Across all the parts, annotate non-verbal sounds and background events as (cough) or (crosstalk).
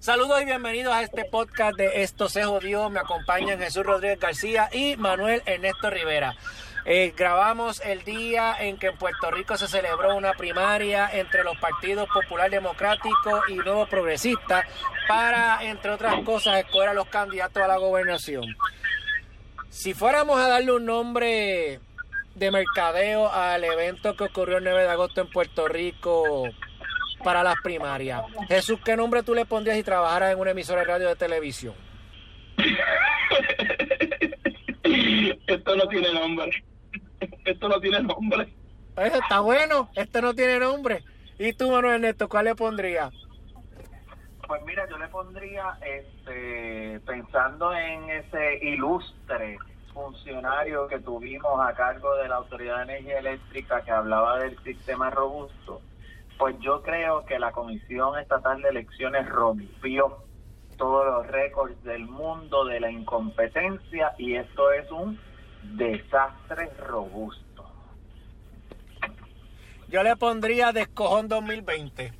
Saludos y bienvenidos a este podcast de Esto se jodió. Me acompañan Jesús Rodríguez García y Manuel Ernesto Rivera. Eh, grabamos el día en que en Puerto Rico se celebró una primaria entre los partidos Popular Democrático y Nuevo Progresista para, entre otras cosas, escoger a los candidatos a la gobernación. Si fuéramos a darle un nombre de mercadeo al evento que ocurrió el 9 de agosto en Puerto Rico para las primarias. Jesús, ¿qué nombre tú le pondrías si trabajaras en una emisora de radio de televisión? (laughs) Esto no tiene nombre. Esto no tiene nombre. Eso está bueno. Esto no tiene nombre. ¿Y tú, Manuel Ernesto, cuál le pondrías? Pues mira, yo le pondría, este, pensando en ese ilustre funcionario que tuvimos a cargo de la Autoridad de Energía Eléctrica que hablaba del sistema robusto, pues yo creo que la Comisión Estatal de Elecciones rompió todos los récords del mundo de la incompetencia y esto es un desastre robusto. Yo le pondría Descojón 2020.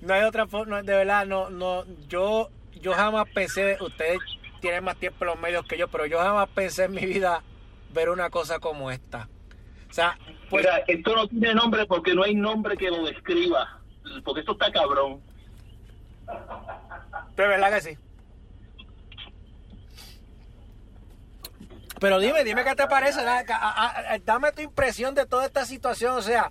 No hay otra forma, de verdad, no, no, yo, yo jamás pensé, ustedes tienen más tiempo en los medios que yo, pero yo jamás pensé en mi vida ver una cosa como esta. O sea, pues, Mira, esto no tiene nombre porque no hay nombre que lo describa, porque esto está cabrón. De verdad que sí. Pero dime, dime qué te parece, dame tu impresión de toda esta situación, o sea,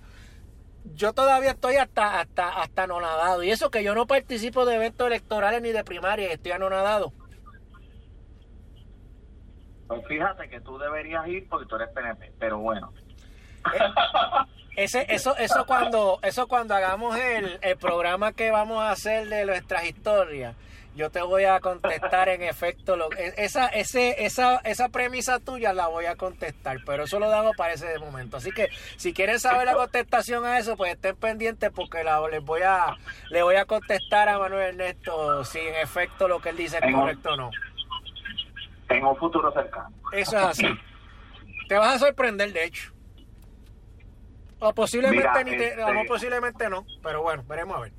yo todavía estoy hasta hasta hasta anonadado y eso que yo no participo de eventos electorales ni de primarias, estoy anonadado. Pues fíjate que tú deberías ir porque tú eres PNP, pero bueno. Eh, ese, eso, eso cuando, eso cuando hagamos el, el programa que vamos a hacer de nuestras historias, yo te voy a contestar en efecto lo, e, esa, ese, esa, esa premisa tuya la voy a contestar, pero eso lo damos para ese momento. Así que si quieren saber la contestación a eso, pues estén pendientes porque la, les voy a, le voy a contestar a Manuel Ernesto si en efecto lo que él dice es correcto o no. En un futuro cercano. Eso es así. Te vas a sorprender, de hecho. O posiblemente, ni te, este posiblemente no, pero bueno, veremos a ver.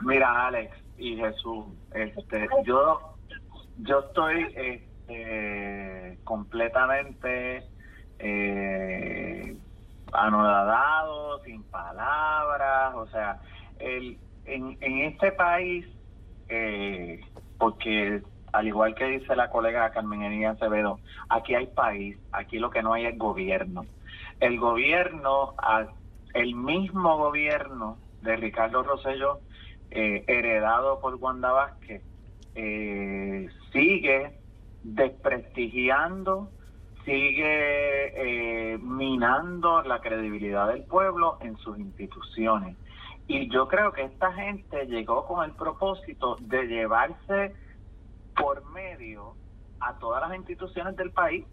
Mira, Alex, y Jesús. Este, yo, yo estoy este, completamente eh, anodadado, sin palabras, o sea, el, en, en este país, eh, porque al igual que dice la colega Carmen Enía Acevedo, aquí hay país, aquí lo que no hay es gobierno. El gobierno, el mismo gobierno de Ricardo Rosello eh, heredado por Wanda Vázquez, eh, sigue desprestigiando, sigue eh, minando la credibilidad del pueblo en sus instituciones. Y yo creo que esta gente llegó con el propósito de llevarse por medio a todas las instituciones del país,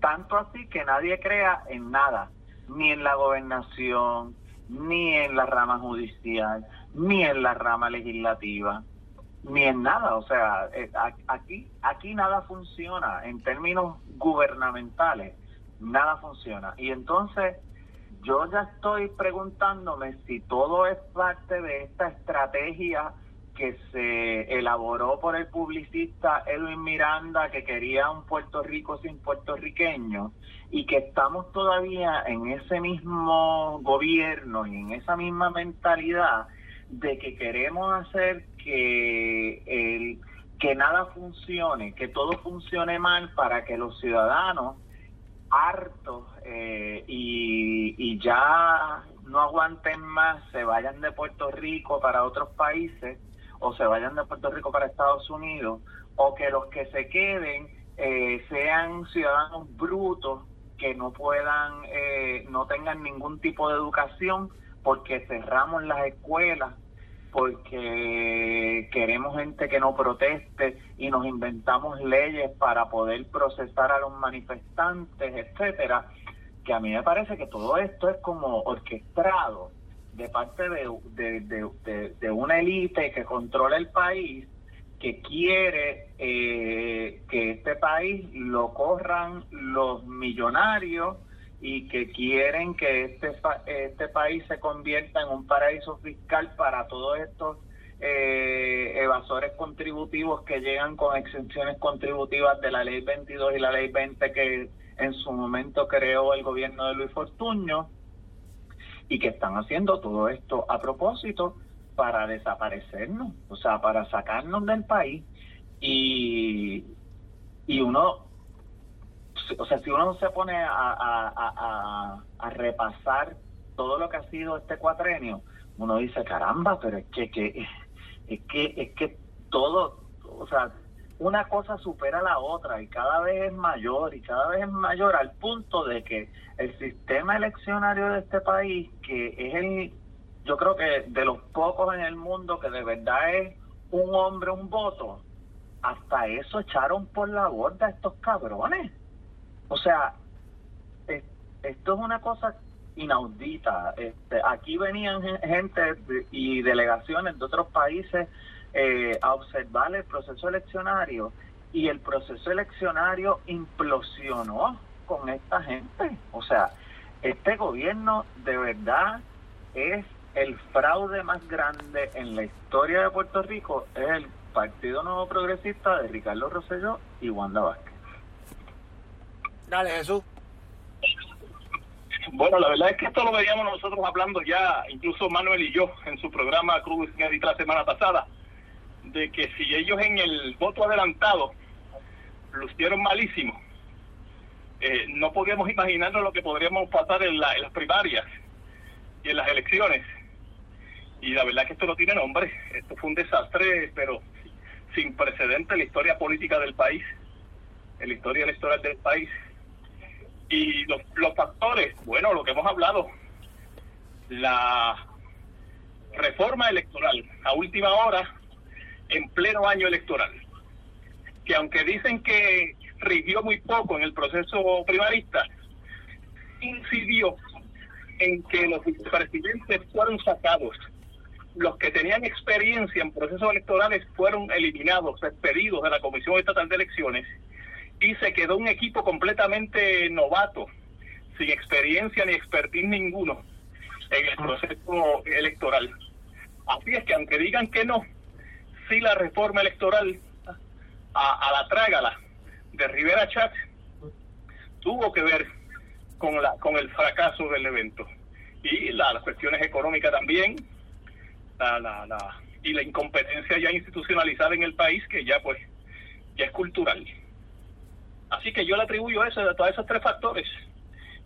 tanto así que nadie crea en nada, ni en la gobernación, ni en la rama judicial, ni en la rama legislativa, ni en nada. O sea, eh, aquí, aquí nada funciona en términos gubernamentales, nada funciona. Y entonces yo ya estoy preguntándome si todo es parte de esta estrategia que se elaboró por el publicista Edwin Miranda que quería un Puerto Rico sin puertorriqueños y que estamos todavía en ese mismo gobierno y en esa misma mentalidad de que queremos hacer que el que nada funcione, que todo funcione mal para que los ciudadanos hartos eh, y, y ya no aguanten más, se vayan de Puerto Rico para otros países o se vayan de Puerto Rico para Estados Unidos, o que los que se queden eh, sean ciudadanos brutos que no puedan, eh, no tengan ningún tipo de educación porque cerramos las escuelas, porque queremos gente que no proteste y nos inventamos leyes para poder procesar a los manifestantes, etcétera, que a mí me parece que todo esto es como orquestado de parte de, de, una élite que controla el país, que quiere eh, que este país lo corran los millonarios y que quieren que este, este país se convierta en un paraíso fiscal para todos estos eh, evasores contributivos que llegan con exenciones contributivas de la ley 22 y la ley 20 que en su momento creó el gobierno de Luis Fortuño y que están haciendo todo esto a propósito para desaparecernos, o sea, para sacarnos del país. Y, y uno, o sea, si uno se pone a, a, a, repasar todo lo que ha sido este cuatrenio, uno dice, caramba, pero es que, que es que es que todo, o sea, una cosa supera a la otra y cada vez es mayor y cada vez es mayor al punto de que el sistema eleccionario de este país, que es el, yo creo que de los pocos en el mundo que de verdad es un hombre, un voto, hasta eso echaron por la borda estos cabrones. O sea, esto es una cosa inaudita. Este, aquí venían gente y delegaciones de otros países eh, a observar el proceso eleccionario y el proceso eleccionario implosionó con esta gente. O sea, este gobierno de verdad es el fraude más grande en la historia de Puerto Rico, es el Partido Nuevo Progresista de Ricardo Rosselló y Wanda Vázquez. Dale, Jesús. Bueno, la verdad es que esto lo veíamos nosotros hablando ya, incluso Manuel y yo, en su programa Cruz la semana pasada de que si ellos en el voto adelantado lucieron malísimo, eh, no podíamos imaginarnos lo que podríamos pasar en, las primarias y en las elecciones. Y la verdad que esto no tiene nombre. Esto fue un desastre, pero sin precedente en la historia política del país, en la historia electoral del país. Y los, los factores, bueno, lo que hemos hablado, la reforma electoral a última hora en pleno año electoral, que aunque dicen que rigió muy poco en el proceso primarista, incidió en que los vicepresidentes fueron sacados, los que tenían experiencia en procesos electorales fueron eliminados, despedidos de la Comisión Estatal de Elecciones, y se quedó un equipo completamente novato, sin experiencia ni expertise ninguno en el proceso electoral. Así es que aunque digan que no, la reforma electoral a, la trágala de Rivera Chat tuvo que ver con la con el fracaso del evento. Y las cuestiones económicas también la, la, la, y la incompetencia ya institucionalizada en el país que ya pues ya es cultural. Así que yo le atribuyo eso a todos esos tres factores.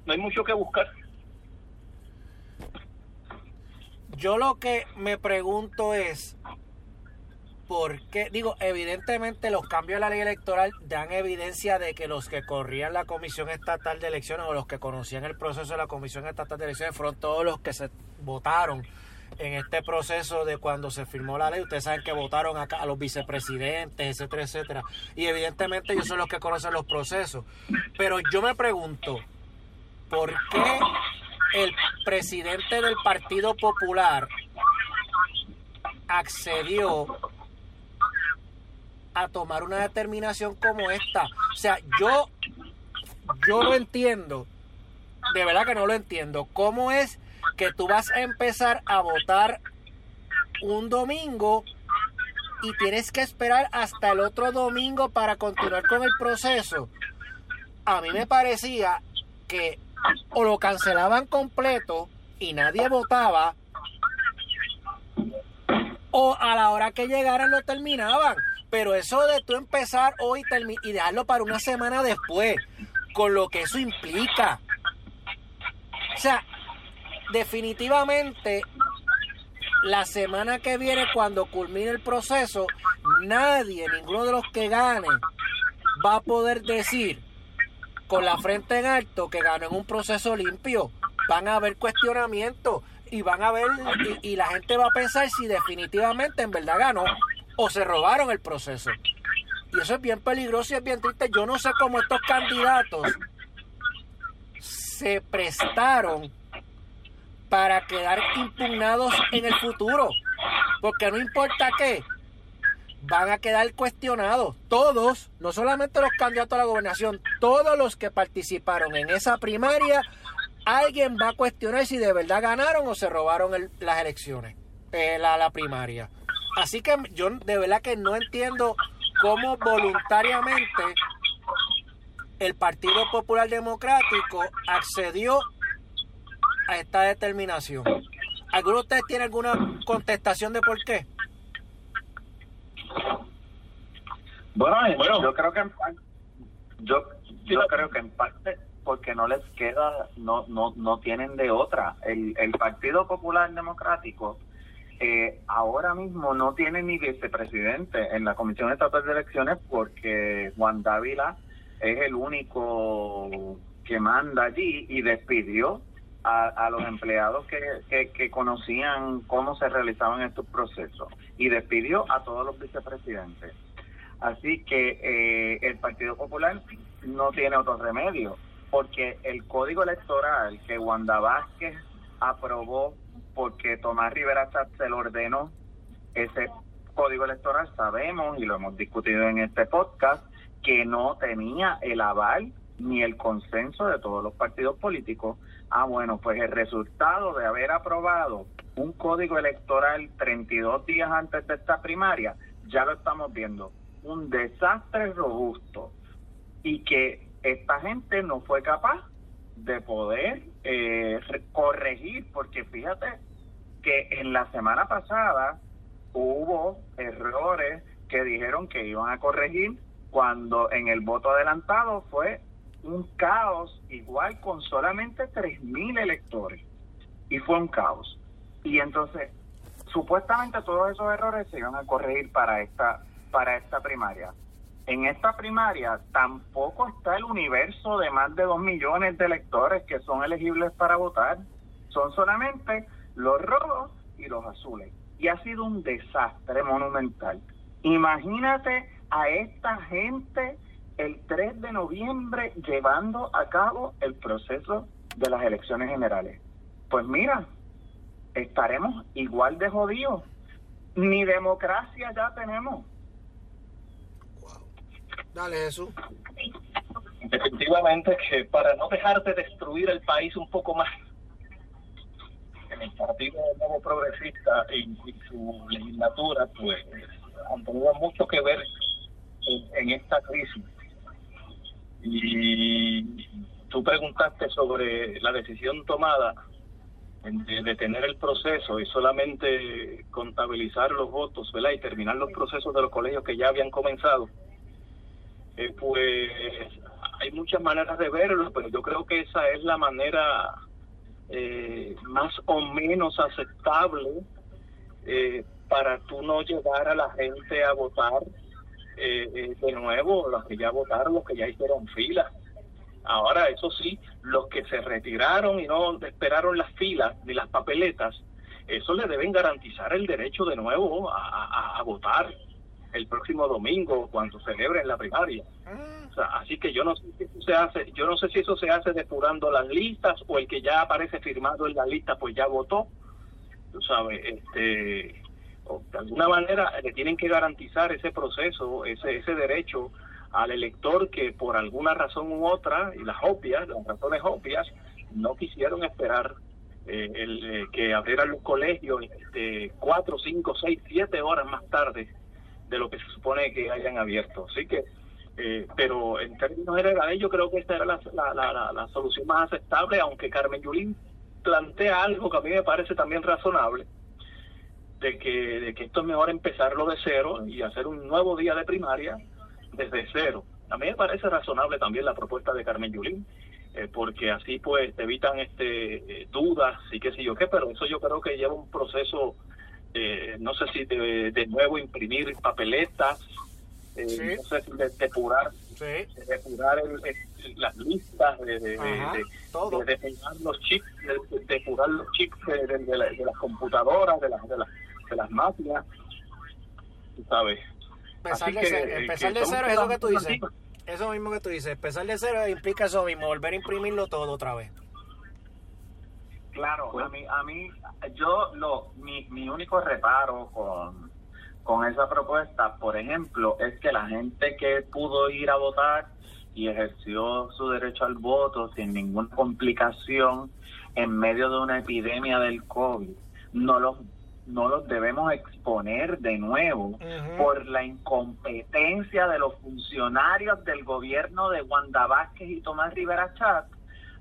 No hay mucho que buscar. Yo lo que me pregunto es porque, digo, evidentemente los cambios a la ley electoral dan evidencia de que los que corrían la Comisión Estatal de Elecciones o los que conocían el proceso de la Comisión Estatal de Elecciones fueron todos los que se votaron en este proceso de cuando se firmó la ley. Ustedes saben que votaron acá a los vicepresidentes, etcétera, etcétera. Y evidentemente ellos son los que conocen los procesos. Pero yo me pregunto, ¿por qué el presidente del Partido Popular accedió a tomar una determinación como esta. O sea, yo, yo lo entiendo, de verdad que no lo entiendo. ¿Cómo es que tú vas a empezar a votar un domingo y tienes que esperar hasta el otro domingo para continuar con el proceso? A mí me parecía que o lo cancelaban completo y nadie votaba, o a la hora que llegaran lo terminaban. Pero eso de tú empezar hoy y dejarlo para una semana después, con lo que eso implica. O sea, definitivamente la semana que viene, cuando culmine el proceso, nadie, ninguno de los que gane, va a poder decir con la frente en alto que ganó en un proceso limpio. Van a haber cuestionamientos y van a ver, y, la gente va a pensar si definitivamente en verdad ganó o se robaron el proceso. Y eso es bien peligroso y es bien triste. Yo no sé cómo estos candidatos se prestaron para quedar impugnados en el futuro. Porque no importa qué, van a quedar cuestionados. Todos, no solamente los candidatos a la gobernación, todos los que participaron en esa primaria alguien va a cuestionar si de verdad ganaron o se robaron las elecciones, eh, la, la primaria. Así que yo de verdad que no entiendo cómo voluntariamente el Partido Popular Democrático accedió a esta determinación. ¿Alguno de ustedes tiene alguna contestación de por qué? Bueno, bueno yo creo que en parte, yo, yo creo que en parte porque no les queda, no, no, no tienen de otra. El, el Partido Popular Democrático eh, ahora mismo no tiene ni vicepresidente en la Comisión Estatal de Elecciones porque Juan Dávila es el único que manda allí y despidió a, los empleados que, que, conocían cómo se realizaban estos procesos y despidió a todos los vicepresidentes. Así que eh, el Partido Popular no tiene otro remedio, porque el código electoral que Wanda Vázquez aprobó porque Tomás Rivera se lo ordenó ese código electoral, sabemos y lo hemos discutido en este podcast, que no tenía el aval ni el consenso de todos los partidos políticos. Ah, bueno, pues el resultado de haber aprobado un código electoral 32 días antes de esta primaria, ya lo estamos viendo, un desastre robusto y que esta gente no fue capaz de poder eh, corregir, porque fíjate que en la semana pasada hubo errores que dijeron que iban a corregir cuando en el voto adelantado fue un caos igual con solamente 3.000 electores y fue un caos. Y entonces, supuestamente todos esos errores se iban a corregir para esta para esta primaria. En esta primaria tampoco está el universo de más de 2 millones de electores que son elegibles para votar. Son solamente los rojos y los azules. Y ha sido un desastre monumental. Imagínate a esta gente el 3 de noviembre llevando a cabo el proceso de las elecciones generales. Pues mira, estaremos igual de jodidos. Ni democracia ya tenemos. Dale, Jesús. Definitivamente que para no dejar de destruir el país un poco más, el Partido Nuevo Progresista y su legislatura, pues han tenido mucho que ver en, esta crisis. Y tú preguntaste sobre la decisión tomada de detener el proceso y solamente contabilizar los votos, ¿verdad? Y terminar los procesos de los colegios que ya habían comenzado. Eh, pues hay muchas maneras de verlo, pero yo creo que esa es la manera eh, más o menos aceptable eh, para tú no llevar a la gente a votar eh, eh, de nuevo, los que ya votaron, los que ya hicieron fila. Ahora, eso sí, los que se retiraron y no esperaron las filas ni las papeletas, eso le deben garantizar el derecho de nuevo a, votar el próximo domingo cuando celebren la primaria. O sea, así que yo no sé si eso se hace, yo no sé si eso se hace depurando las listas o el que ya aparece firmado en la lista pues ya votó. Tú sabes, este de alguna manera le tienen que garantizar ese proceso, ese, ese derecho al elector que por alguna razón u otra, y las obvias, las razones obvias, no quisieron esperar eh, el, eh, que abrieran los colegios este, cuatro, cinco, seis, siete horas más tarde de lo que se supone que hayan abierto. Así que, eh, pero en términos generales yo creo que esta era la, la, la, la solución más aceptable, aunque Carmen Yulín plantea algo que a mí me parece también razonable, de que, de que esto es mejor empezarlo de cero y hacer un nuevo día de primaria desde cero. A mí me parece razonable también la propuesta de Carmen Yulín, eh, porque así pues te evitan este eh, dudas y qué sé yo qué, pero eso yo creo que lleva un proceso, eh, no sé si de, de, nuevo imprimir papeletas, no sé si de depurar, depurar las listas, de, de, depurar los chips, de, depurar los chips de, las computadoras, de las, de las de las máquinas, ¿sabes? Empezar de, empezar de cero es eso que tú dices. Eso mismo que tú dices. Empezar de cero implica eso mismo, volver a imprimirlo todo otra vez. Claro, a mí, a mí yo lo, mi, mi único reparo con, con esa propuesta, por ejemplo, es que la gente que pudo ir a votar y ejerció su derecho al voto sin ninguna complicación en medio de una epidemia del COVID, no los no los debemos exponer de nuevo por la incompetencia de los funcionarios del gobierno de Wanda Vázquez y Tomás Rivera Chat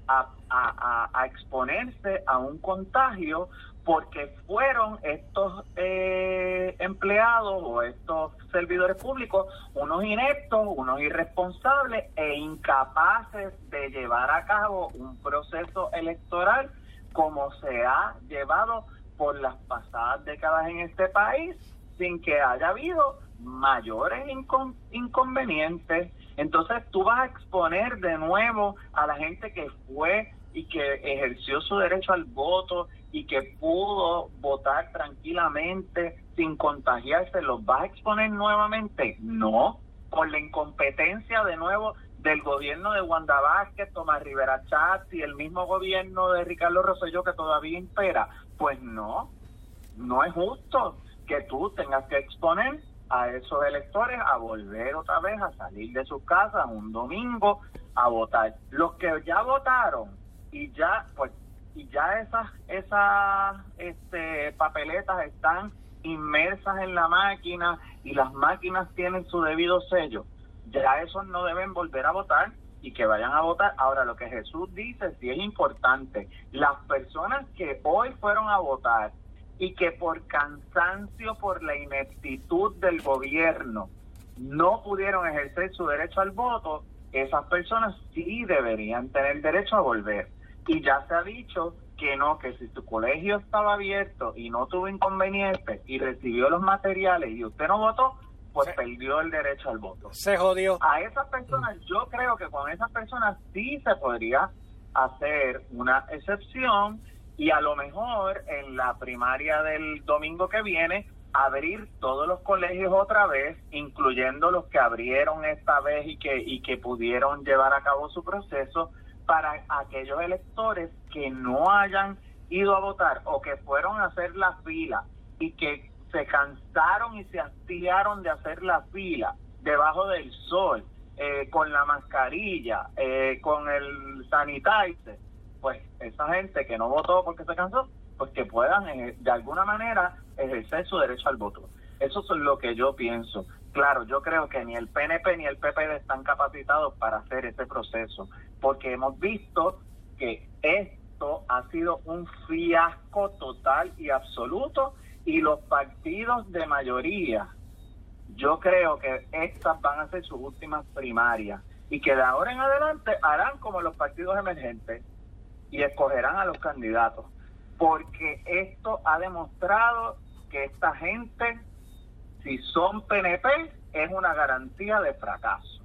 a, a, exponerse a un contagio porque fueron estos eh, empleados o estos servidores públicos unos ineptos, unos irresponsables e incapaces de llevar a cabo un proceso electoral como se ha llevado por las pasadas décadas en este país sin que haya habido mayores inconvenientes. Entonces tú vas a exponer de nuevo a la gente que fue y que ejerció su derecho al voto y que pudo votar tranquilamente sin contagiarse, ¿los vas a exponer nuevamente? No, por la incompetencia de nuevo del gobierno de Wanda Vázquez, Tomás Rivera Chatz y el mismo gobierno de Ricardo Rosselló que todavía impera. Pues no, no es justo que tú tengas que exponer a esos electores a volver otra vez a salir de sus casas un domingo a votar. Los que ya votaron y ya pues y ya esas esas este, papeletas están inmersas en la máquina y las máquinas tienen su debido sello. Ya esos no deben volver a votar y que vayan a votar. Ahora, lo que Jesús dice sí es importante. Las personas que hoy fueron a votar y que por cansancio, por la ineptitud del gobierno, no pudieron ejercer su derecho al voto, esas personas sí deberían tener derecho a volver. Y ya se ha dicho que no, que si su colegio estaba abierto y no tuvo inconveniente y recibió los materiales y usted no votó, pues perdió el derecho al voto. Se jodió. A esas personas, yo creo que con esas personas sí se podría hacer una excepción y a lo mejor en la primaria del domingo que viene abrir todos los colegios otra vez, incluyendo los que abrieron esta vez y que y que pudieron llevar a cabo su proceso para aquellos electores que no hayan ido a votar o que fueron a hacer la fila y que se cansaron y se hastiaron de hacer la fila debajo del sol, eh, con la mascarilla, eh, con el sanitizer, pues esa gente que no votó porque se cansó, pues que puedan eh, de alguna manera ejercer su derecho al voto. Eso es lo que yo pienso. Claro, yo creo que ni el PNP ni el PPD están capacitados para hacer ese proceso, porque hemos visto que esto ha sido un fiasco total y absoluto y los partidos de mayoría, yo creo que estas van a ser sus últimas primarias y que de ahora en adelante harán como los partidos emergentes y escogerán a los candidatos, porque esto ha demostrado que esta gente, si son PNP, es una garantía de fracaso.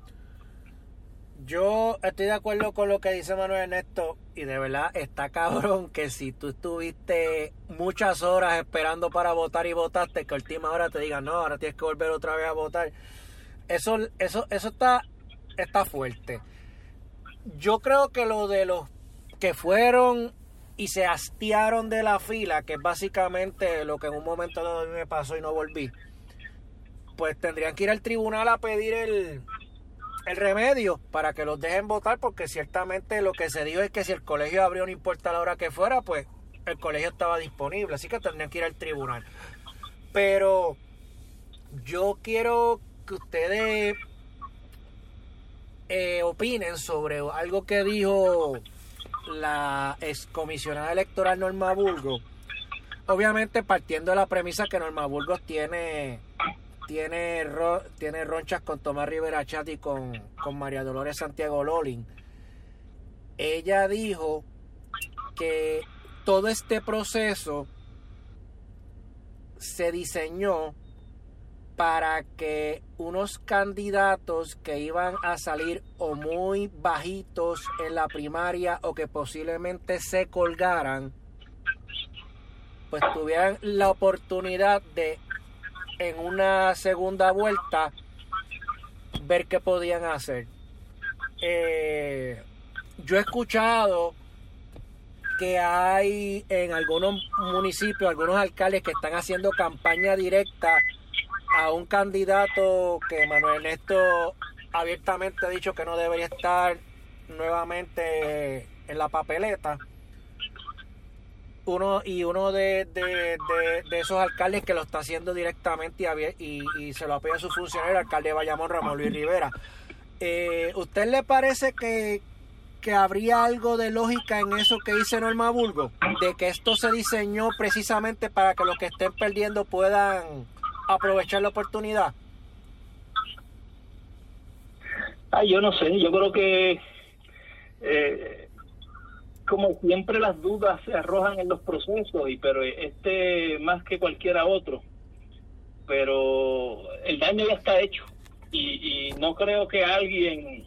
Yo estoy de acuerdo con lo que dice Manuel Ernesto y de verdad está cabrón que si tú estuviste muchas horas esperando para votar y votaste, que a última hora te digan, no, ahora tienes que volver otra vez a votar. Eso, eso, eso está, está fuerte. Yo creo que lo de los que fueron y se hastiaron de la fila, que es básicamente lo que en un momento dado me pasó y no volví, pues tendrían que ir al tribunal a pedir el, el remedio para que los dejen votar, porque ciertamente lo que se dijo es que si el colegio abrió, no importa la hora que fuera, pues el colegio estaba disponible, así que tendrían que ir al tribunal. Pero yo quiero que ustedes eh, opinen sobre algo que dijo la excomisionada electoral Norma Burgos. Obviamente partiendo de la premisa que Norma Burgos tiene tiene, tiene ronchas con Tomás Rivera Chat y con, con María Dolores Santiago Lolin. Ella dijo que todo este proceso se diseñó para que unos candidatos que iban a salir o muy bajitos en la primaria o que posiblemente se colgaran, pues tuvieran la oportunidad de en una segunda vuelta ver qué podían hacer. Eh, yo he escuchado que hay en algunos municipios, algunos alcaldes que están haciendo campaña directa a un candidato que Manuel Ernesto abiertamente ha dicho que no debería estar nuevamente en la papeleta. Uno y uno de, de, esos alcaldes que lo está haciendo directamente y, se lo apoya a su funcionario, el alcalde de Bayamón, Ramón Luis Rivera. Eh, ¿Usted le parece que, que habría algo de lógica en eso que dice Norma Burgo? De que esto se diseñó precisamente para que los que estén perdiendo puedan aprovechar la oportunidad. Ay, yo no sé, yo creo que eh, como siempre las dudas se arrojan en los procesos, y pero este más que cualquiera otro, pero el daño ya está hecho y, no creo que alguien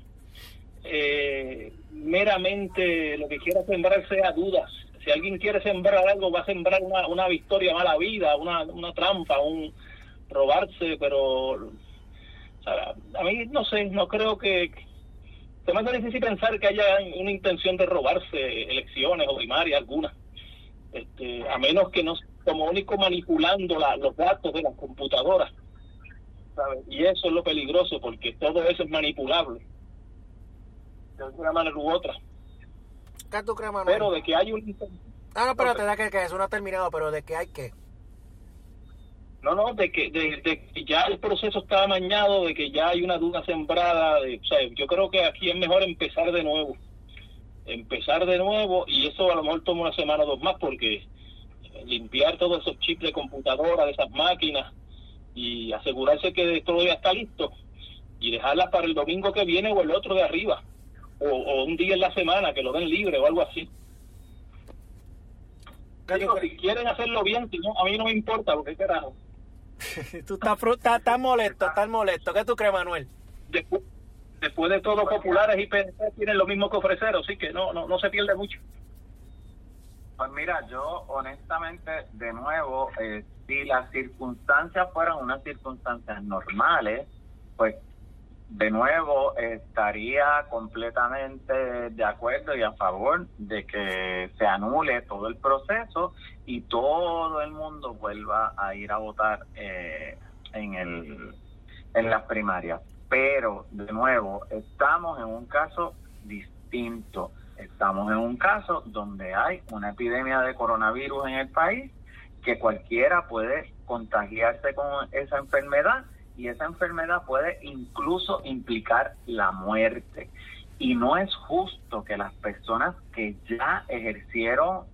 eh, meramente lo que quiera sembrar sea dudas. Si alguien quiere sembrar algo, va a sembrar una, una victoria mala vida, una, una trampa, un robarse, pero a mí no sé, no creo que... Se me hace difícil pensar que haya una intención de robarse elecciones o primarias alguna, este, a menos que no como único manipulando los datos de las computadoras. Y eso es lo peligroso, porque todo eso es manipulable, de una manera u otra. ¿Qué tú crees, Manuel? Pero de que hay un... Ah, no, pero te da que, que eso no ha terminado, pero de que hay que... No, no, de que, de, que ya el proceso está amañado, de que ya hay una duda sembrada. De, o sea, yo creo que aquí es mejor empezar de nuevo. Empezar de nuevo, y eso a lo mejor toma una semana o dos más, porque limpiar todos esos chips de computadora, de esas máquinas, y asegurarse que todo ya está listo, y dejarlas para el domingo que viene o el otro de arriba, o, un día en la semana, que lo den libre o algo así. Digo, si quieren hacerlo bien, si no, a mí no me importa, porque carajo. (laughs) tú estás, estás, molesto, estás molesto. ¿Qué tú crees, Manuel? Después, después de todo, populares y PNP tienen lo mismo que ofrecer, así que no, no, no se pierde mucho. Pues mira, yo honestamente, de nuevo, eh, si las circunstancias fueran unas circunstancias normales, pues de nuevo estaría completamente de acuerdo y a favor de que se anule todo el proceso y todo el mundo vuelva a ir a votar eh, en el en las primarias. Pero de nuevo estamos en un caso distinto. Estamos en un caso donde hay una epidemia de coronavirus en el país que cualquiera puede contagiarse con esa enfermedad y esa enfermedad puede incluso implicar la muerte. Y no es justo que las personas que ya ejercieron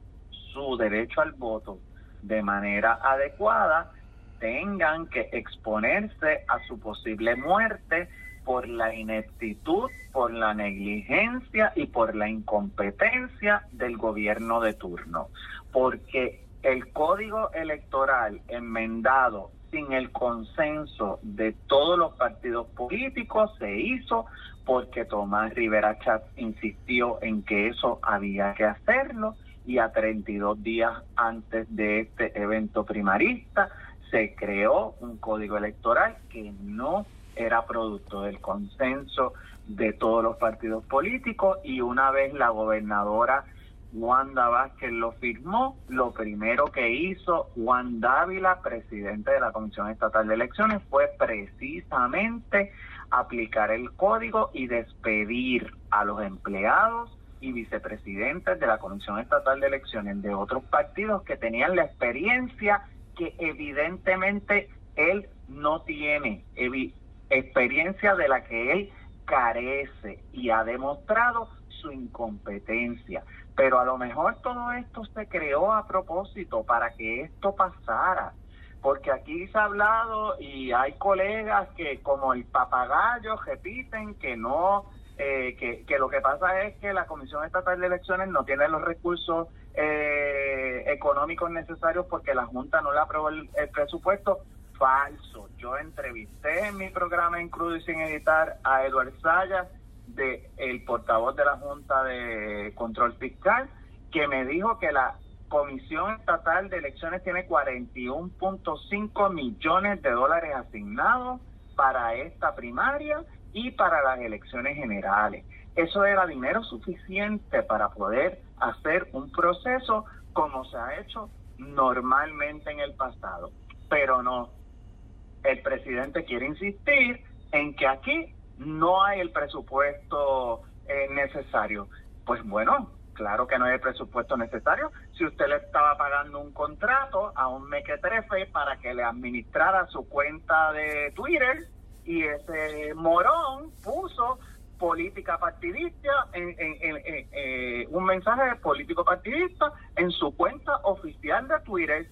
su derecho al voto de manera adecuada tengan que exponerse a su posible muerte por la ineptitud, por la negligencia y por la incompetencia del gobierno de turno. Porque el código electoral enmendado sin el consenso de todos los partidos políticos se hizo porque Tomás Rivera Chat insistió en que eso había que hacerlo y a 32 días antes de este evento primarista se creó un código electoral que no era producto del consenso de todos los partidos políticos y una vez la gobernadora Wanda Vázquez lo firmó, lo primero que hizo Juan Dávila, presidente de la Comisión Estatal de Elecciones, fue precisamente aplicar el código y despedir a los empleados y vicepresidentes de la Comisión Estatal de Elecciones de otros partidos que tenían la experiencia que evidentemente él no tiene, experiencia de la que él carece y ha demostrado su incompetencia. Pero a lo mejor todo esto se creó a propósito para que esto pasara. Porque aquí se ha hablado y hay colegas que como el papagayo repiten que no, eh, que, que, lo que pasa es que la Comisión Estatal de Elecciones no tiene los recursos eh, económicos necesarios porque la Junta no le aprobó el, el presupuesto falso. Yo entrevisté en mi programa en Crudo y sin editar a Eduardo Sayas de el portavoz de la Junta de Control Fiscal, que me dijo que la Comisión Estatal de Elecciones tiene 41.5 millones de dólares asignados para esta primaria y para las elecciones generales. Eso era dinero suficiente para poder hacer un proceso como se ha hecho normalmente en el pasado. Pero no, el presidente quiere insistir en que aquí no hay el presupuesto eh, necesario. Pues bueno, claro que no hay el presupuesto necesario. Si usted le estaba pagando un contrato a un mequetrefe para que le administrara su cuenta de Twitter y ese morón puso política partidista, en, eh, un mensaje político partidista en su cuenta oficial de Twitter.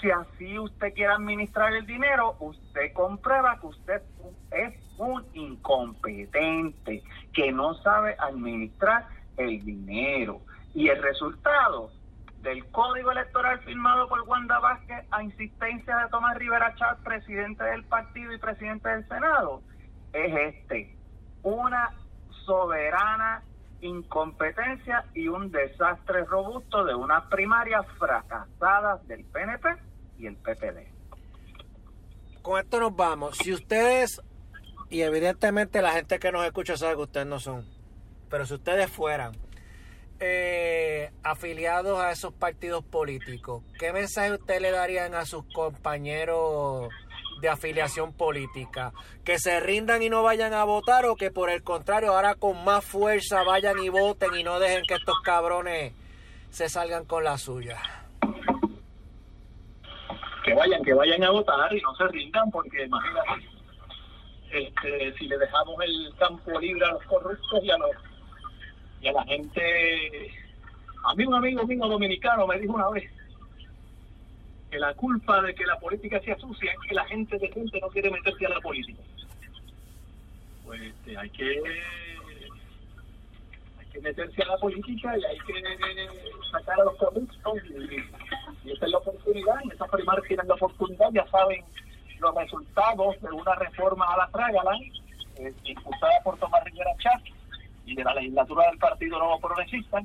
Si así usted quiere administrar el dinero, usted comprueba que usted es un incompetente, que no sabe administrar el dinero. Y el resultado del código electoral firmado por Wanda Vázquez a insistencia de Tomás Rivera Chávez, presidente del partido y presidente del Senado, es este. Una soberana incompetencia y un desastre robusto de unas primarias fracasadas del PNP y el PPD. Con esto nos vamos. Si ustedes, y evidentemente la gente que nos escucha sabe que ustedes no son, pero si ustedes fueran eh, afiliados a esos partidos políticos, ¿qué mensaje ustedes le darían a sus compañeros de afiliación política? ¿Que se rindan y no vayan a votar o que por el contrario ahora con más fuerza vayan y voten y no dejen que estos cabrones se salgan con la suya? que vayan, que vayan a votar y no se rindan, porque imagínate, este, si le dejamos el campo libre a los corruptos y a los y a la gente, a mí un amigo mío dominicano me dijo una vez que la culpa de que la política sea sucia es que la gente de gente no quiere meterse a la política. Pues este, hay que hay que meterse a la política y hay que sacar a los corruptos y, esa es la oportunidad, en esa primarias tienen la oportunidad, ya saben los resultados de una reforma a la trágala, eh, impulsada por Tomás Rivera Chávez y de la legislatura del Partido Nuevo Progresista,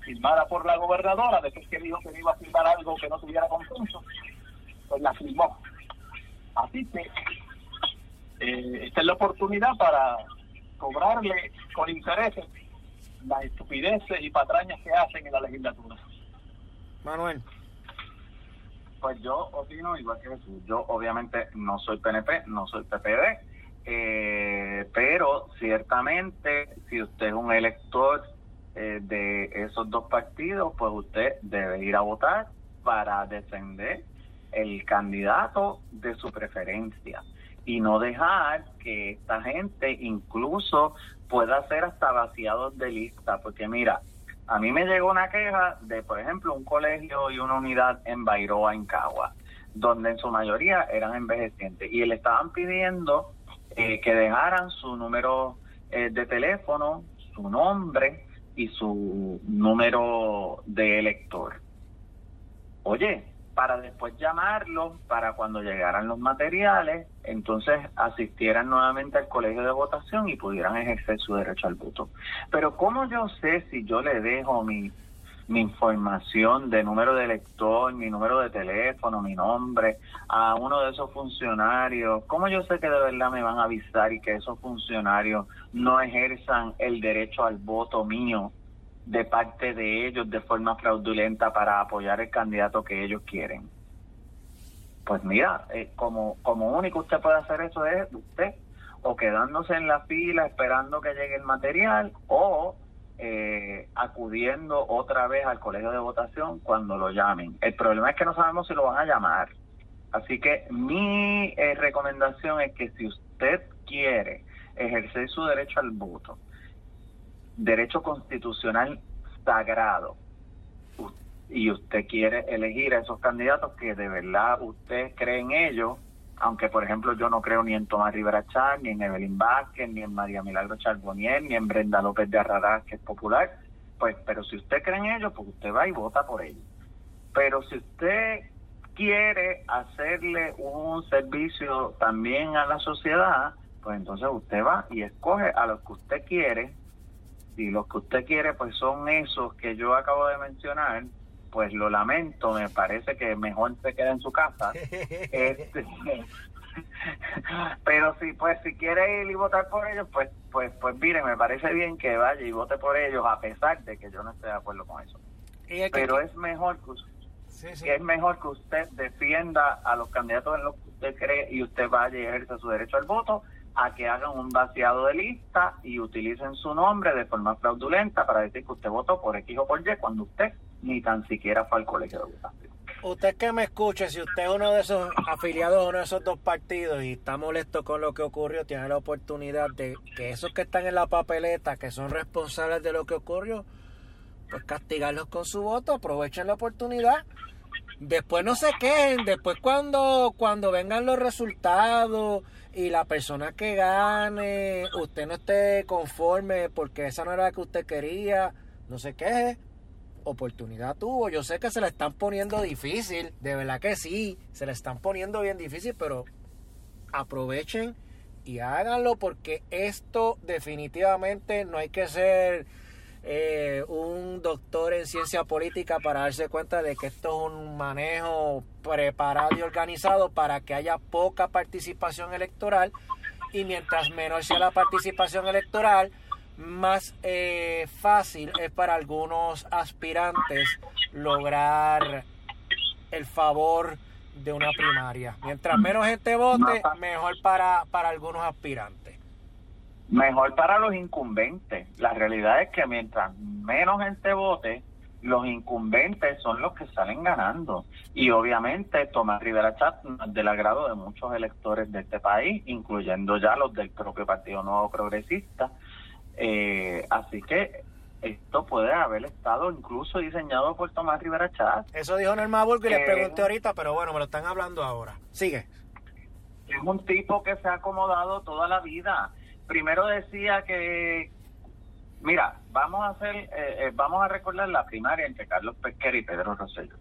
firmada por la gobernadora, después que dijo que iba a firmar algo que no tuviera consenso, pues la firmó. Así que eh, esta es la oportunidad para cobrarle con intereses las estupideces y patrañas que hacen en la legislatura. Manuel. Pues yo opino igual que Jesús. Yo obviamente no soy PNP, no soy PPD, eh, pero ciertamente si usted es un elector eh, de esos dos partidos, pues usted debe ir a votar para defender el candidato de su preferencia y no dejar que esta gente incluso pueda ser hasta vaciados de lista, porque mira, a mí me llegó una queja de, por ejemplo, un colegio y una unidad en Bairoa, en Cagua, donde en su mayoría eran envejecientes y le estaban pidiendo eh, que dejaran su número eh, de teléfono, su nombre y su número de elector. Oye, para después llamarlos, para cuando llegaran los materiales, entonces asistieran nuevamente al colegio de votación y pudieran ejercer su derecho al voto. Pero ¿cómo yo sé si yo le dejo mi, mi información de número de elector, mi número de teléfono, mi nombre a uno de esos funcionarios? ¿Cómo yo sé que de verdad me van a avisar y que esos funcionarios no ejerzan el derecho al voto mío de parte de ellos de forma fraudulenta para apoyar el candidato que ellos quieren. Pues mira, eh, como, como único usted puede hacer eso es usted, o quedándose en la fila esperando que llegue el material, o eh, acudiendo otra vez al colegio de votación cuando lo llamen. El problema es que no sabemos si lo van a llamar. Así que mi eh, recomendación es que si usted quiere ejercer su derecho al voto, derecho constitucional sagrado y usted quiere elegir a esos candidatos que de verdad usted cree en ellos, aunque por ejemplo yo no creo ni en Tomás Rivera Char, ni en Evelyn Vázquez, ni en María Milagro Charbonnier, ni en Brenda López de Arraraz, que es popular, pues, pero si usted cree en ellos, pues usted va y vota por ellos. Pero si usted quiere hacerle un servicio también a la sociedad, pues entonces usted va y escoge a los que usted quiere si los que usted quiere pues son esos que yo acabo de mencionar, pues lo lamento, me parece que mejor se queda en su casa. (laughs) este, pero si pues si quiere ir y votar por ellos, pues pues pues mire, me parece bien que vaya y vote por ellos a pesar de que yo no esté de acuerdo con eso. pero es mejor que, es mejor que usted defienda a los candidatos en los que usted cree y usted vaya y ejerza su derecho al voto a que hagan un vaciado de lista y utilicen su nombre de forma fraudulenta para decir que usted votó por X o por Y cuando usted ni tan siquiera fue al colegio de votación. Usted que me escuche, si usted es uno de esos afiliados a uno de esos dos partidos y está molesto con lo que ocurrió, tiene la oportunidad de que esos que están en la papeleta, que son responsables de lo que ocurrió, pues castigarlos con su voto, aprovechen la oportunidad. Después no se quejen, después cuando, cuando vengan los resultados y la persona que gane, usted no esté conforme porque esa no era la que usted quería, no se queje oportunidad tuvo. Yo sé que se le están poniendo difícil, de verdad que sí, se le están poniendo bien difícil, pero aprovechen y háganlo porque esto definitivamente no hay que ser eh, un doctor en ciencia política para darse cuenta de que esto es un manejo preparado y organizado para que haya poca participación electoral y mientras menor sea la participación electoral, más eh, fácil es para algunos aspirantes lograr el favor de una primaria. Mientras menos gente vote, mejor para, para algunos aspirantes. Mejor para los incumbentes. La realidad es que mientras menos gente vote, los incumbentes son los que salen ganando. Y obviamente Tomás Rivera Chat del agrado de muchos electores de este país, incluyendo ya los del propio Partido Nuevo Progresista eh, así que esto puede haber estado incluso diseñado por Tomás Rivera Chat. Eso dijo Norma Burgo y le pregunté ahorita, pero bueno, me lo están hablando ahora. Sigue. Es un tipo que se ha acomodado toda la vida. Primero decía que, mira, vamos a hacer, eh, eh, vamos a recordar la primaria entre Carlos Pesquera y Pedro Rosselló.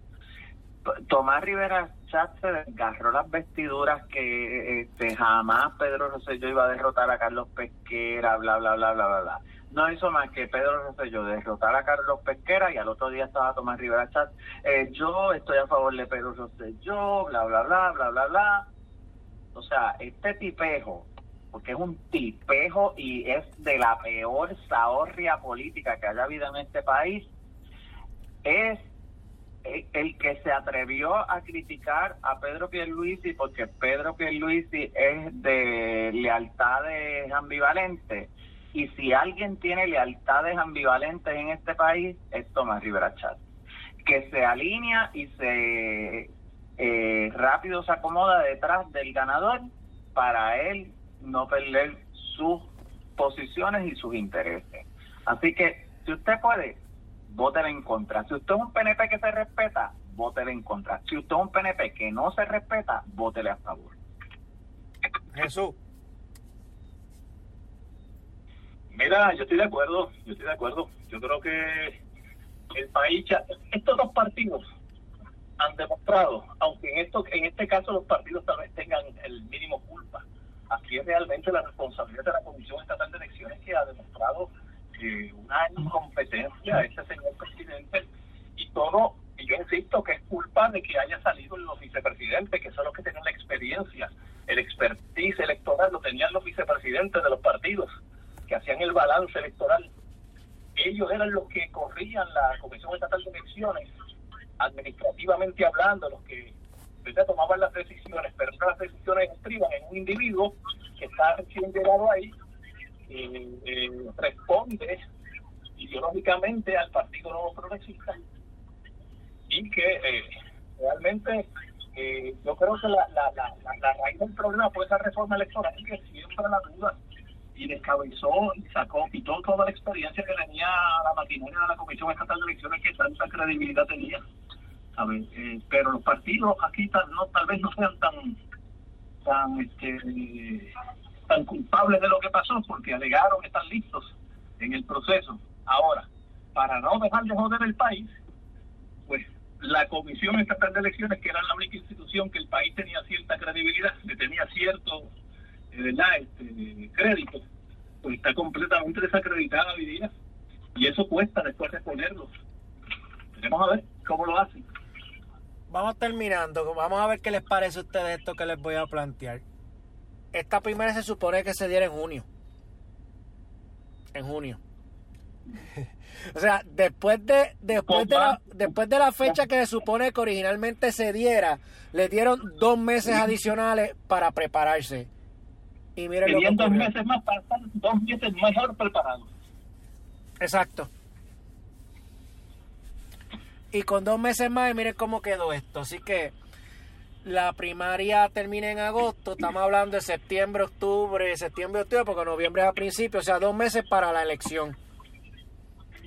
Tomás Rivera Chat se desgarró las vestiduras que este, jamás Pedro Rosselló iba a derrotar a Carlos Pesquera, bla, bla, bla, bla, bla, bla. No hizo más que Pedro Rosselló derrotar a Carlos Pesquera y al otro día estaba Tomás Rivera Chat. Eh, yo estoy a favor de Pedro Rosselló, bla, bla, bla, bla, bla, bla. O sea, este tipejo, porque es un tipejo y es de la peor zahorria política que haya habido en este país, es el que se atrevió a criticar a Pedro Pierluisi porque Pedro Pierluisi es de lealtades ambivalentes. Y si alguien tiene lealtades ambivalentes en este país es Tomás Rivera Chat que se alinea y se eh, rápido se acomoda detrás del ganador para él no perder sus posiciones y sus intereses así que si usted puede vótele en contra. Si usted es un PNP que se respeta, vótele en contra. Si usted es un PNP que no se respeta, vótele a favor. Jesús. Mira, yo estoy de acuerdo, yo estoy de acuerdo. Yo creo que el país, estos dos partidos han demostrado, aunque en esto, en este caso los partidos tal vez tengan el mínimo culpa, aquí es realmente la responsabilidad de la Comisión Estatal de Elecciones que ha demostrado una incompetencia a ese señor presidente y todo, y yo insisto que es culpa de que haya salido los vicepresidentes, que son los que tienen la experiencia, el expertise electoral, lo tenían los vicepresidentes de los partidos, que hacían el balance electoral. Ellos eran los que corrían la Comisión Estatal de Elecciones, administrativamente hablando, los que tomaban las decisiones, pero las decisiones estriban en un individuo que está recién llegado ahí eh, responde ideológicamente al Partido Nuevo Progresista y que eh, realmente eh, yo creo que la, la, la, raíz del problema fue esa reforma electoral que siempre la duda y descabezó y sacó, quitó toda la experiencia que tenía la maquinaria de la Comisión Estatal de Elecciones que tanta credibilidad tenía. Eh, pero los partidos aquí tal, no, tal vez no sean tan tan este, tan culpables de lo que pasó porque alegaron estar listos en el proceso. Ahora, para no dejar de joder el país, pues la Comisión Estatal de Elecciones, que era la única institución que el país tenía cierta credibilidad, que tenía cierto eh, este, crédito, pues está completamente desacreditada hoy día. Y eso cuesta después de ponerlo. Tenemos a ver cómo lo hacen. Vamos terminando, vamos a ver qué les parece a ustedes esto que les voy a plantear esta primera se supone que se diera en junio. En junio. (laughs) o sea, después de después de la, después de la fecha que se supone que originalmente se diera, le dieron dos meses adicionales para prepararse. Y miren lo dos que ocurrió. meses más para estar dos meses mejor preparados. Exacto. Y con dos meses más, y miren cómo quedó esto. Así que la primaria termina en agosto. Estamos hablando de septiembre, octubre, septiembre, octubre, porque noviembre es a principio. O sea, dos meses para la elección.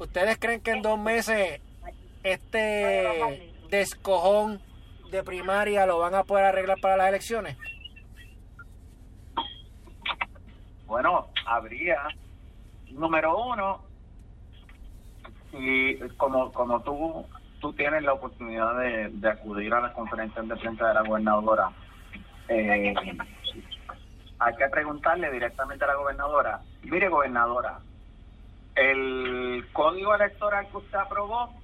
¿Ustedes creen que en dos meses este descojón de primaria lo van a poder arreglar para las elecciones? Bueno, habría, número uno, y como, como tú, tú tienes la oportunidad de, acudir a las conferencias de prensa de la gobernadora, eh, hay que preguntarle directamente a la gobernadora, mire gobernadora, el código electoral que usted aprobó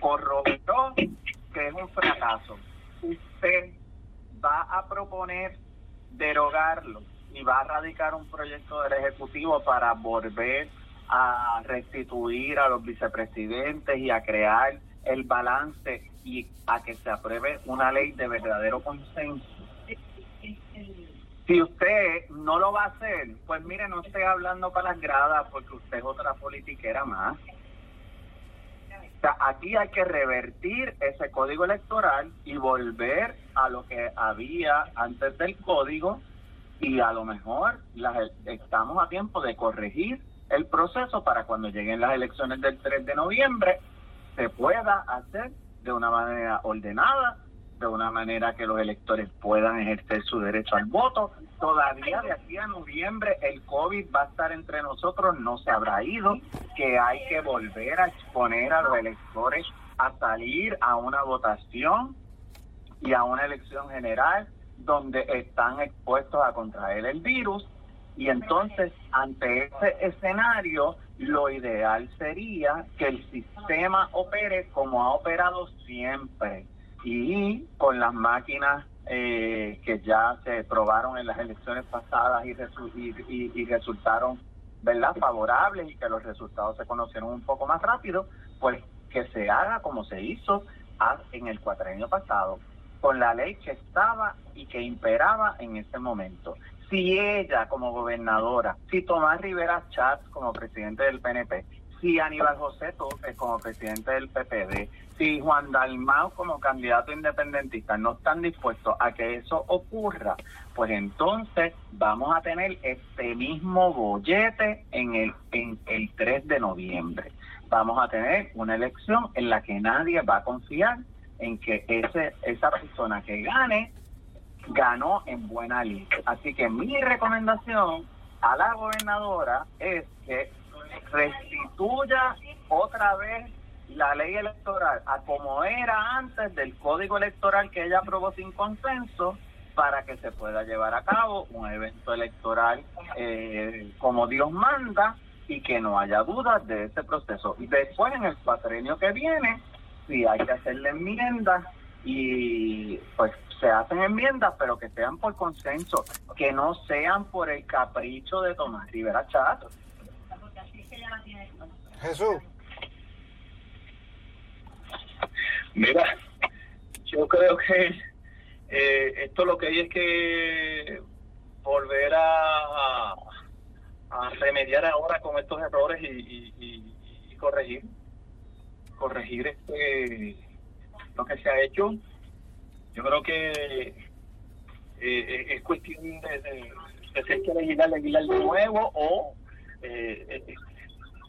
corroboró que es un fracaso. Usted va a proponer derogarlo y va a radicar un proyecto del Ejecutivo para volver a restituir a los vicepresidentes y a crear el balance y a que se apruebe una ley de verdadero consenso. Si usted no lo va a hacer, pues mire, no esté hablando para las gradas porque usted es otra politiquera más. O sea, aquí hay que revertir ese código electoral y volver a lo que había antes del código y a lo mejor las, estamos a tiempo de corregir el proceso para cuando lleguen las elecciones del 3 de noviembre se pueda hacer de una manera ordenada, de una manera que los electores puedan ejercer su derecho al voto. Todavía de aquí a noviembre el COVID va a estar entre nosotros, no se habrá ido, que hay que volver a exponer a los electores a salir a una votación y a una elección general donde están expuestos a contraer el virus. Y entonces, ante ese escenario, lo ideal sería que el sistema opere como ha operado siempre y con las máquinas eh, que ya se probaron en las elecciones pasadas y, resu y, y, y, resultaron verdad favorables y que los resultados se conocieron un poco más rápido, pues que se haga como se hizo en el cuatrenio pasado, con la ley que estaba y que imperaba en ese momento. Si ella como gobernadora, si Tomás Rivera Chats como presidente del PNP, si Aníbal José Torres como presidente del PPD, si Juan Dalmau como candidato independentista no están dispuestos a que eso ocurra, pues entonces vamos a tener este mismo bollete en el, en el 3 de noviembre. Vamos a tener una elección en la que nadie va a confiar en que ese, esa persona que gane ganó en buena ley. Así que mi recomendación a la gobernadora es que restituya otra vez la ley electoral a como era antes del código electoral que ella aprobó sin consenso para que se pueda llevar a cabo un evento electoral eh, como Dios manda y que no haya dudas de ese proceso. Y después en el cuatrenio que viene, si hay que hacerle enmiendas y pues se hacen enmiendas, pero que sean por consenso, que no sean por el capricho de Tomás Rivera Chato. Jesús. Mira, yo creo que eh, esto lo que hay es que volver a, a remediar ahora con estos errores y, y, y, y corregir corregir este lo que se ha hecho yo creo que eh, es cuestión de, de, de si hay que legislar, legislar de nuevo o eh,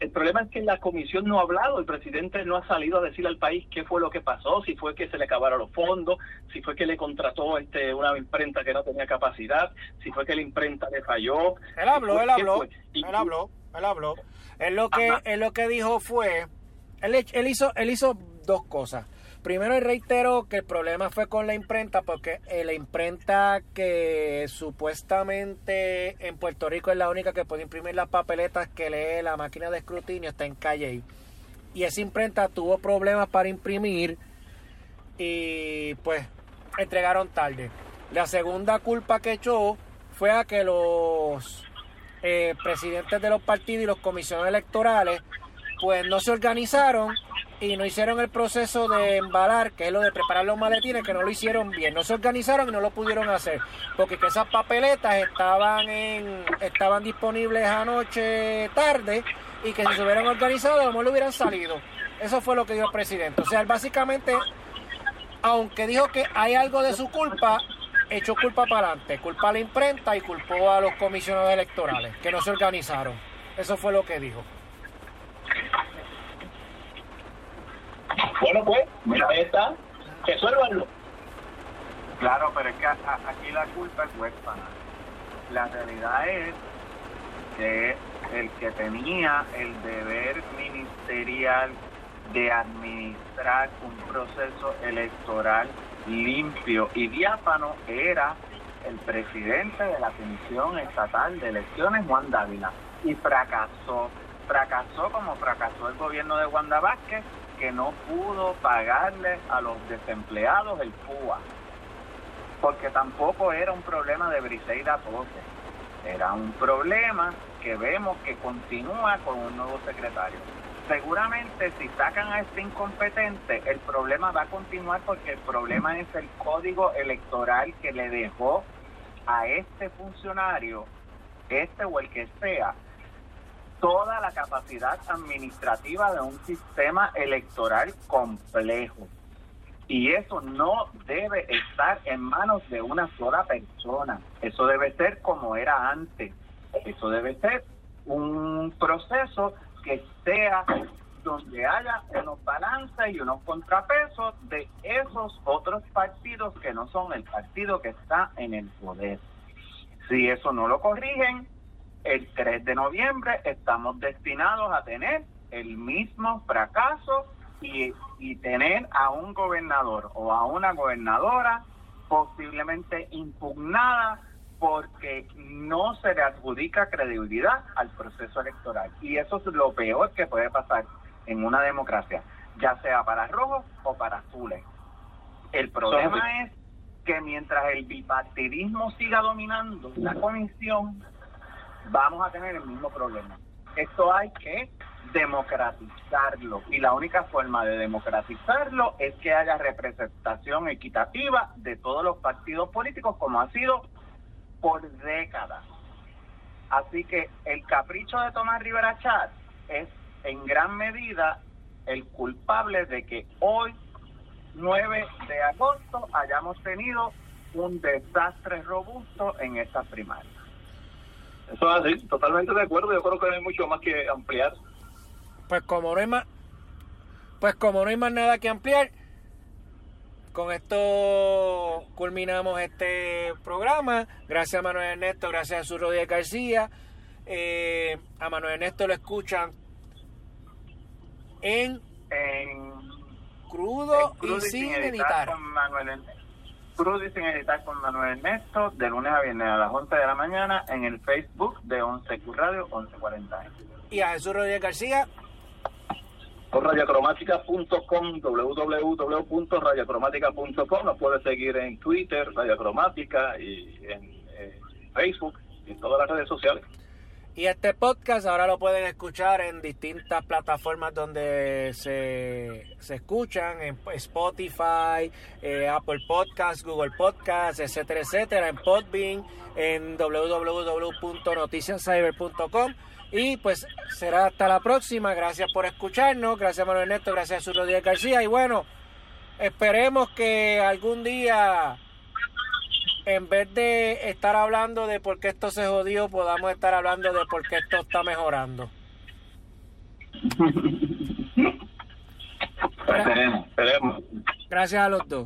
el problema es que la comisión no ha hablado, el presidente no ha salido a decir al país qué fue lo que pasó, si fue que se le acabaron los fondos, si fue que le contrató este una imprenta que no tenía capacidad, si fue que la imprenta le falló. Él habló, si él habló, él habló, él habló. Él lo que, él lo que dijo fue, él, él hizo, él hizo dos cosas. Primero, reitero que el problema fue con la imprenta, porque eh, la imprenta que supuestamente en Puerto Rico es la única que puede imprimir las papeletas que lee la máquina de escrutinio está en Calle. Y esa imprenta tuvo problemas para imprimir y pues entregaron tarde. La segunda culpa que echó fue a que los eh, presidentes de los partidos y los comisiones electorales pues no se organizaron y no hicieron el proceso de embalar, que es lo de preparar los maletines, que no lo hicieron bien. No se organizaron y no lo pudieron hacer. Porque que esas papeletas estaban en estaban disponibles anoche tarde y que si se hubieran organizado, a lo mejor le hubieran salido. Eso fue lo que dijo el presidente. O sea, básicamente, aunque dijo que hay algo de su culpa, echó culpa para adelante. Culpa a la imprenta y culpó a los comisionados electorales, que no se organizaron. Eso fue lo que dijo. Bueno, pues, mira, ahí está. Resuélvanlo. Claro, pero es que aquí la culpa es huérfana. La realidad es que el que tenía el deber ministerial de administrar un proceso electoral limpio y diáfano era el presidente de la Comisión Estatal de Elecciones, Juan Dávila, y fracasó. Fracasó como fracasó el gobierno de Wanda Vázquez, que no pudo pagarle a los desempleados el PUA porque tampoco era un problema de Briseida Torres, era un problema que vemos que continúa con un nuevo secretario. Seguramente si sacan a este incompetente, el problema va a continuar porque el problema es el código electoral que le dejó a este funcionario, este o el que sea, toda la capacidad administrativa de un sistema electoral complejo. Y eso no debe estar en manos de una sola persona. Eso debe ser como era antes. Eso debe ser un proceso que sea donde haya unos balances y unos contrapesos de esos otros partidos que no son el partido que está en el poder. Si eso no lo corrigen, el 3 de noviembre estamos destinados a tener el mismo fracaso y, y tener a un gobernador o a una gobernadora posiblemente impugnada porque no se le adjudica credibilidad al proceso electoral. Y eso es lo peor que puede pasar en una democracia, ya sea para rojos o para azules. El problema es que mientras el bipartidismo siga dominando la comisión, vamos a tener el mismo problema. Esto hay que democratizarlo y la única forma de democratizarlo es que haya representación equitativa de todos los partidos políticos como ha sido por décadas. Así que el capricho de Tomás Rivera Chat es en gran medida el culpable de que hoy 9 de agosto hayamos tenido un desastre robusto en estas primarias. Eso es así, totalmente de acuerdo. Yo creo que no hay mucho más que ampliar. Pues como no hay más, pues como no hay más nada que ampliar, con esto culminamos este programa. Gracias a Manuel Ernesto, gracias a su Rodríguez García. Eh, a Manuel Ernesto lo escuchan en En crudo en Crudo y sin editar. con Manuel Ernesto. Sin editar con Manuel Ernesto, de lunes a viernes a las 11 de la mañana en el Facebook de 11Q Radio 1140. Y a Jesús Rodríguez García, Por radiacromática.com, www.radiacromática.com. Nos puede seguir en Twitter, Radiacromática, y en eh, Facebook, y en todas las redes sociales. Y este podcast ahora lo pueden escuchar en distintas plataformas donde se, se escuchan, en Spotify, eh, Apple Podcasts, Google Podcasts, etcétera, etcétera, en Podbean, en www.noticiascyber.com. Y pues será hasta la próxima. Gracias por escucharnos. Gracias Manuel Ernesto, gracias a Rodríguez García. Y bueno, esperemos que algún día en vez de estar hablando de por qué esto se jodió, podamos estar hablando de por qué esto está mejorando. Esperemos. (laughs) Esperemos. Gracias a los dos.